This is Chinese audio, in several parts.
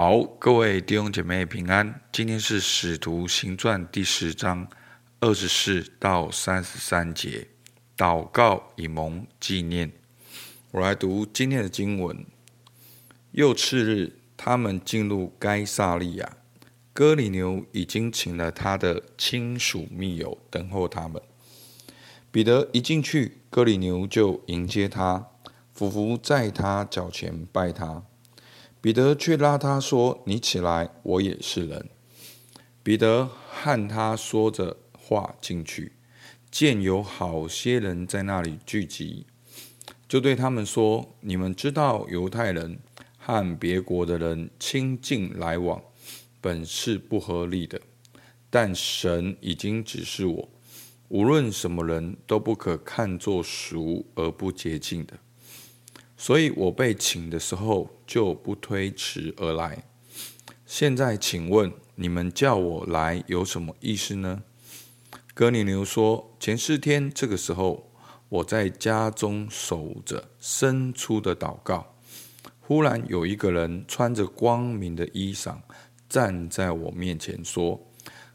好，各位弟兄姐妹平安。今天是《使徒行传》第十章二十四到三十三节，祷告以蒙纪念。我来读今天的经文。又次日，他们进入该撒利亚，哥里牛已经请了他的亲属密友等候他们。彼得一进去，哥里牛就迎接他，俯伏在他脚前拜他。彼得却拉他说：“你起来，我也是人。”彼得和他说着话进去，见有好些人在那里聚集，就对他们说：“你们知道犹太人和别国的人亲近来往，本是不合理的，但神已经指示我，无论什么人都不可看作俗而不洁净的。”所以我被请的时候就不推迟而来。现在请问你们叫我来有什么意思呢？哥尼流说：前四天这个时候，我在家中守着伸出的祷告，忽然有一个人穿着光明的衣裳站在我面前说：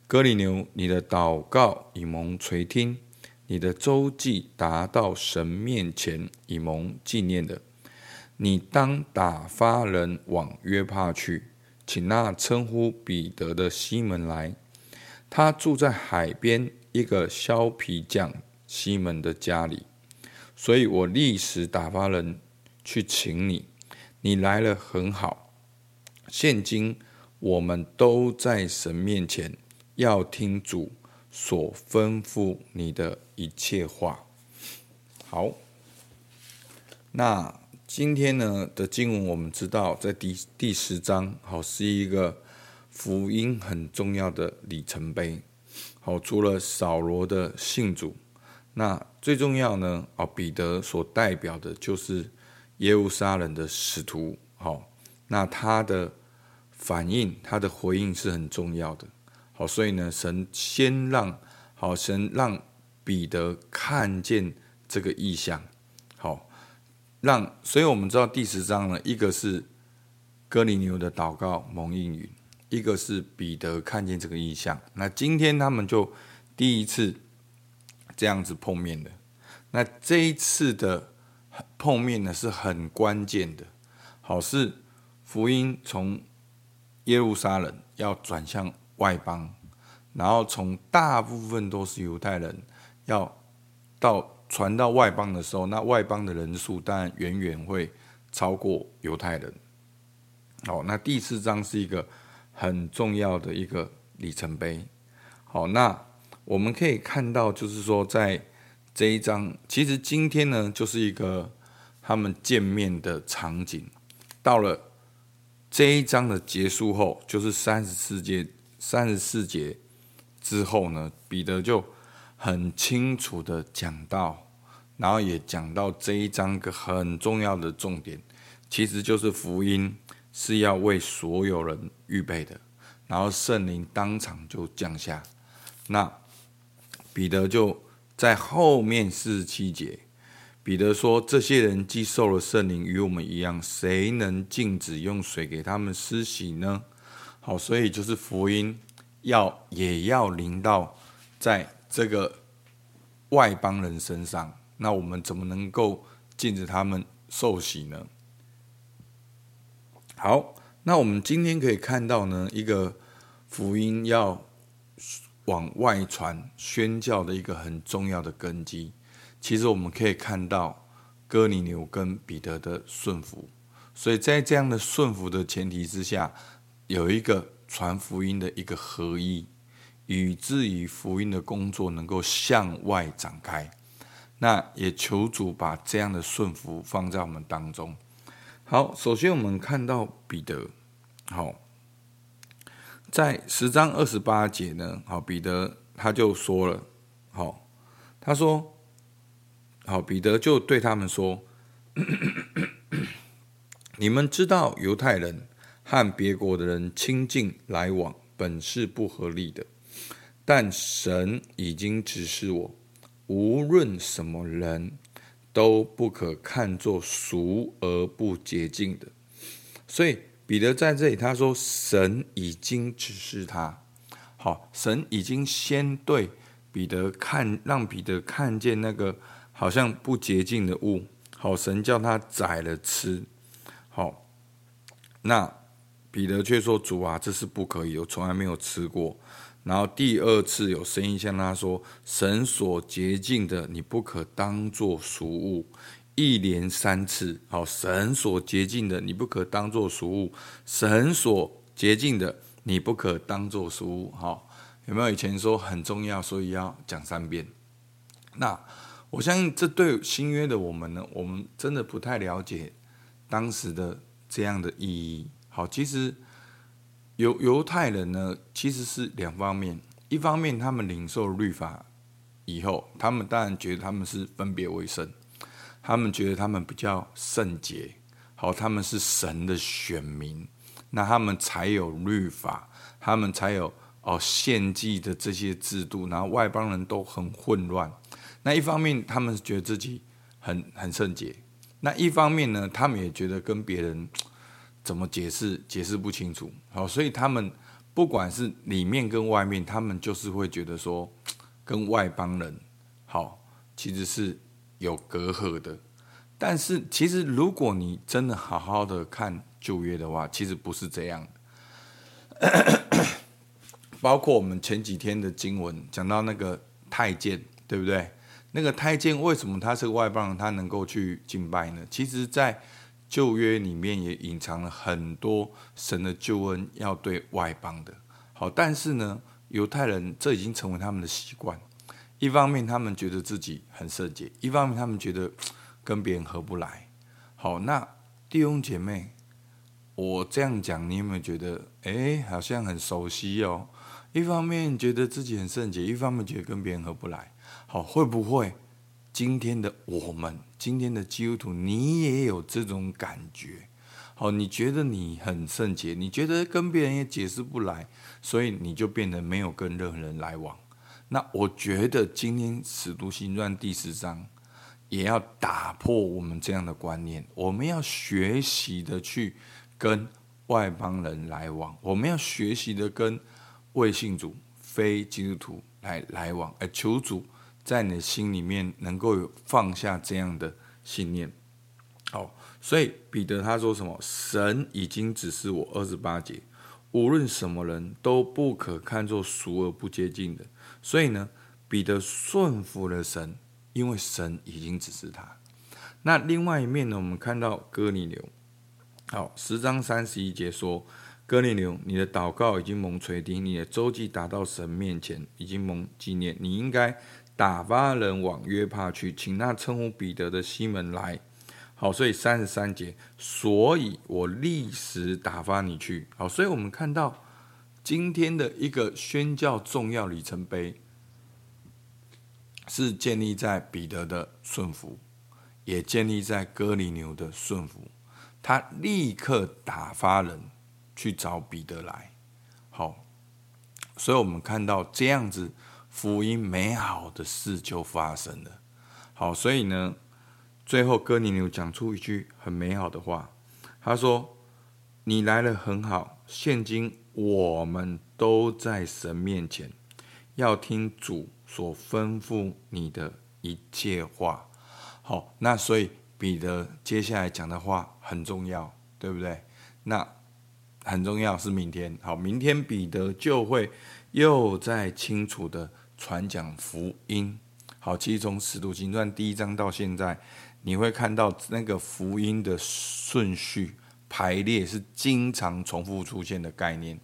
哥尼流，你的祷告已蒙垂听，你的周记达到神面前，已蒙纪念的。你当打发人往约帕去，请那称呼彼得的西门来。他住在海边一个削皮匠西门的家里，所以我立时打发人去请你。你来了很好。现今我们都在神面前，要听主所吩咐你的一切话。好，那。今天呢的经文，我们知道在第第十章，好是一个福音很重要的里程碑。好，除了扫罗的信主，那最重要呢，哦，彼得所代表的就是耶路撒冷的使徒。好，那他的反应，他的回应是很重要的。好，所以呢，神先让好神让彼得看见这个意象。让，所以我们知道第十章呢，一个是哥尼牛的祷告蒙应允，一个是彼得看见这个异象。那今天他们就第一次这样子碰面的。那这一次的碰面呢，是很关键的，好，是福音从耶路撒冷要转向外邦，然后从大部分都是犹太人要到。传到外邦的时候，那外邦的人数当然远远会超过犹太人。好，那第四章是一个很重要的一个里程碑。好，那我们可以看到，就是说在这一章，其实今天呢，就是一个他们见面的场景。到了这一章的结束后，就是三十四节，三十四节之后呢，彼得就很清楚的讲到。然后也讲到这一章个很重要的重点，其实就是福音是要为所有人预备的。然后圣灵当场就降下，那彼得就在后面四十七节，彼得说：“这些人既受了圣灵，与我们一样，谁能禁止用水给他们施洗呢？”好，所以就是福音要也要临到在这个外邦人身上。那我们怎么能够禁止他们受洗呢？好，那我们今天可以看到呢，一个福音要往外传宣教的一个很重要的根基。其实我们可以看到哥尼流跟彼得的顺服，所以在这样的顺服的前提之下，有一个传福音的一个合一，以至于福音的工作能够向外展开。那也求主把这样的顺服放在我们当中。好，首先我们看到彼得，好，在十章二十八节呢，好，彼得他就说了，好，他说，好，彼得就对他们说，你们知道犹太人和别国的人亲近来往本是不合理的，但神已经指示我。无论什么人都不可看作俗而不洁净的，所以彼得在这里他说，神已经指示他，好，神已经先对彼得看，让彼得看见那个好像不洁净的物，好，神叫他宰了吃，好，那彼得却说，主啊，这是不可以，我从来没有吃过。然后第二次有声音向他说：“神所洁净的，你不可当作俗物。”一连三次，好，神所洁净的，你不可当作俗物；神所洁净的，你不可当作俗物。好，有没有以前说很重要，所以要讲三遍？那我相信这对新约的我们呢，我们真的不太了解当时的这样的意义。好，其实。犹犹太人呢，其实是两方面。一方面，他们领受律法以后，他们当然觉得他们是分别为圣，他们觉得他们比较圣洁，好，他们是神的选民，那他们才有律法，他们才有哦献祭的这些制度。然后外邦人都很混乱。那一方面，他们觉得自己很很圣洁；那一方面呢，他们也觉得跟别人。怎么解释？解释不清楚。好，所以他们不管是里面跟外面，他们就是会觉得说，跟外邦人好，其实是有隔阂的。但是，其实如果你真的好好的看旧约的话，其实不是这样的。包括我们前几天的经文讲到那个太监，对不对？那个太监为什么他是个外邦人，他能够去敬拜呢？其实，在旧约里面也隐藏了很多神的救恩要对外邦的，好，但是呢，犹太人这已经成为他们的习惯。一方面他们觉得自己很圣洁，一方面他们觉得跟别人合不来。好，那弟兄姐妹，我这样讲，你有没有觉得，哎，好像很熟悉哦？一方面觉得自己很圣洁，一方面觉得跟别人合不来。好，会不会？今天的我们，今天的基督徒，你也有这种感觉，好，你觉得你很圣洁，你觉得跟别人也解释不来，所以你就变得没有跟任何人来往。那我觉得今天使徒行传第十章也要打破我们这样的观念，我们要学习的去跟外邦人来往，我们要学习的跟未信主、非基督徒来来往，而求主。在你的心里面能够有放下这样的信念，好，所以彼得他说什么？神已经指示我二十八节，无论什么人都不可看作俗而不接近的。所以呢，彼得顺服了神，因为神已经指示他。那另外一面呢，我们看到哥尼流，好，十章三十一节说，哥尼流，你的祷告已经蒙垂听，你的周记达到神面前，已经蒙纪念，你应该。打发人往约帕去，请那称呼彼得的西门来。好，所以三十三节，所以我立时打发你去。好，所以我们看到今天的一个宣教重要里程碑，是建立在彼得的顺服，也建立在哥尼牛的顺服。他立刻打发人去找彼得来。好，所以我们看到这样子。福音美好的事就发生了。好，所以呢，最后哥尼流讲出一句很美好的话，他说：“你来了很好，现今我们都在神面前，要听主所吩咐你的一切话。”好，那所以彼得接下来讲的话很重要，对不对？那很重要是明天。好，明天彼得就会又再清楚的。传讲福音，好，其实从使徒行传第一章到现在，你会看到那个福音的顺序排列是经常重复出现的概念，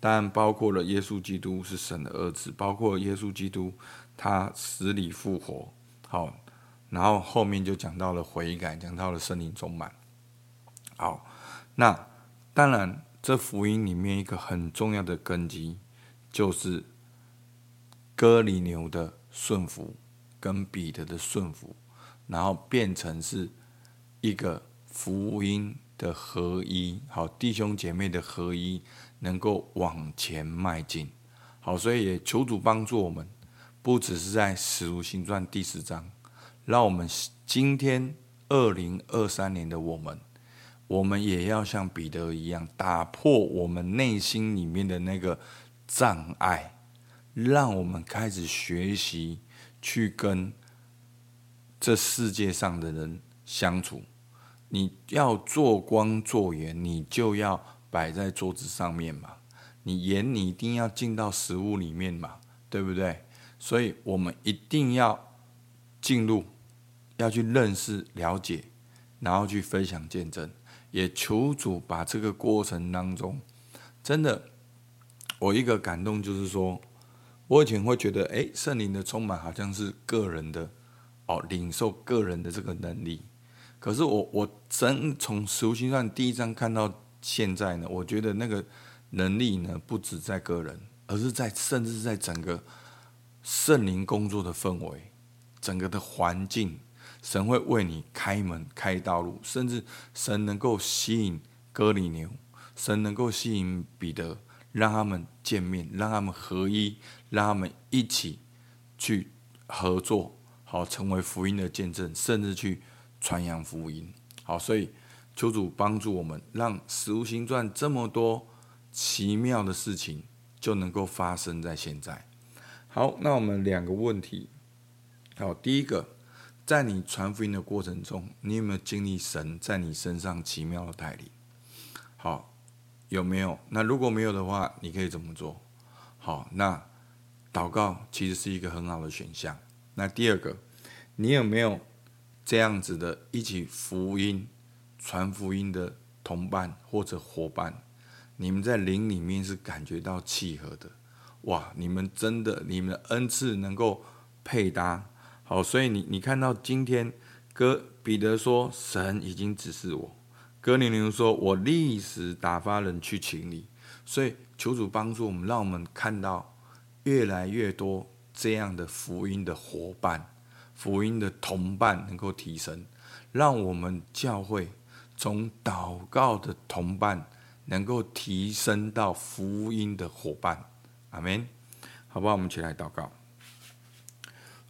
当然包括了耶稣基督是神的儿子，包括耶稣基督他死里复活，好，然后后面就讲到了悔改，讲到了圣灵充满，好，那当然这福音里面一个很重要的根基就是。哥尼牛的顺服跟彼得的顺服，然后变成是一个福音的合一，好，弟兄姐妹的合一，能够往前迈进。好，所以也求主帮助我们，不只是在使徒行传第十章，让我们今天二零二三年的我们，我们也要像彼得一样，打破我们内心里面的那个障碍，让我们开始学习去跟这世界上的人相处。你要做光做盐，你就要摆在桌子上面嘛。你盐你一定要进到食物里面嘛，对不对？所以我们一定要进入，要去认识、了解，然后去分享见证。也求主把这个过程当中，真的，我一个感动就是说，我以前会觉得，哎，圣灵的充满好像是个人的，哦，领受个人的这个能力。可是我我真从使徒行传第一章看到现在呢，我觉得那个能力呢，不止在个人，而是在甚至在整个圣灵工作的氛围，整个的环境，神会为你开门开道路，甚至神能够吸引哥尼流，神能够吸引彼得，让他们见面，让他们合一，让他们一起去合作，好成为福音的见证，甚至去。传扬福音，好，所以求主帮助我们，让《使徒行传》这么多奇妙的事情就能够发生在现在。好，那我们两个问题，好，第一个，在你传福音的过程中，你有没有经历神在你身上奇妙的带领？好，有没有？那如果没有的话，你可以怎么做？好，那祷告其实是一个很好的选项。那第二个，你有没有？这样子的一起福音传福音的同伴或者伙伴，你们在灵里面是感觉到契合的，哇！你们真的，你们的恩赐能够配搭，好，所以你你看到今天哥彼得说神已经指示我，哥尼流说我立时打发人去请你，所以求主帮助我们，让我们看到越来越多这样的福音的伙伴。福音的同伴能够提升，让我们教会从祷告的同伴能够提升到福音的伙伴。阿门。好不好？我们起来祷告。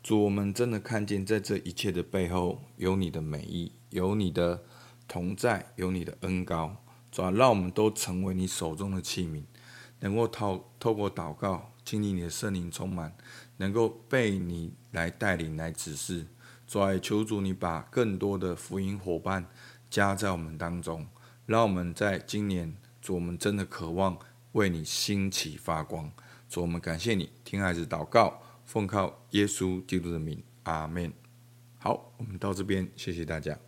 主，我们真的看见在这一切的背后有你的美意，有你的同在，有你的恩膏。主啊，让我们都成为你手中的器皿，能够透透过祷告经历你的圣灵充满。能够被你来带领、来指示，主啊，求主你把更多的福音伙伴加在我们当中，让我们在今年，主，我们真的渴望为你兴起发光。主，我们感谢你，听孩子祷告，奉靠耶稣基督的名，阿门。好，我们到这边，谢谢大家。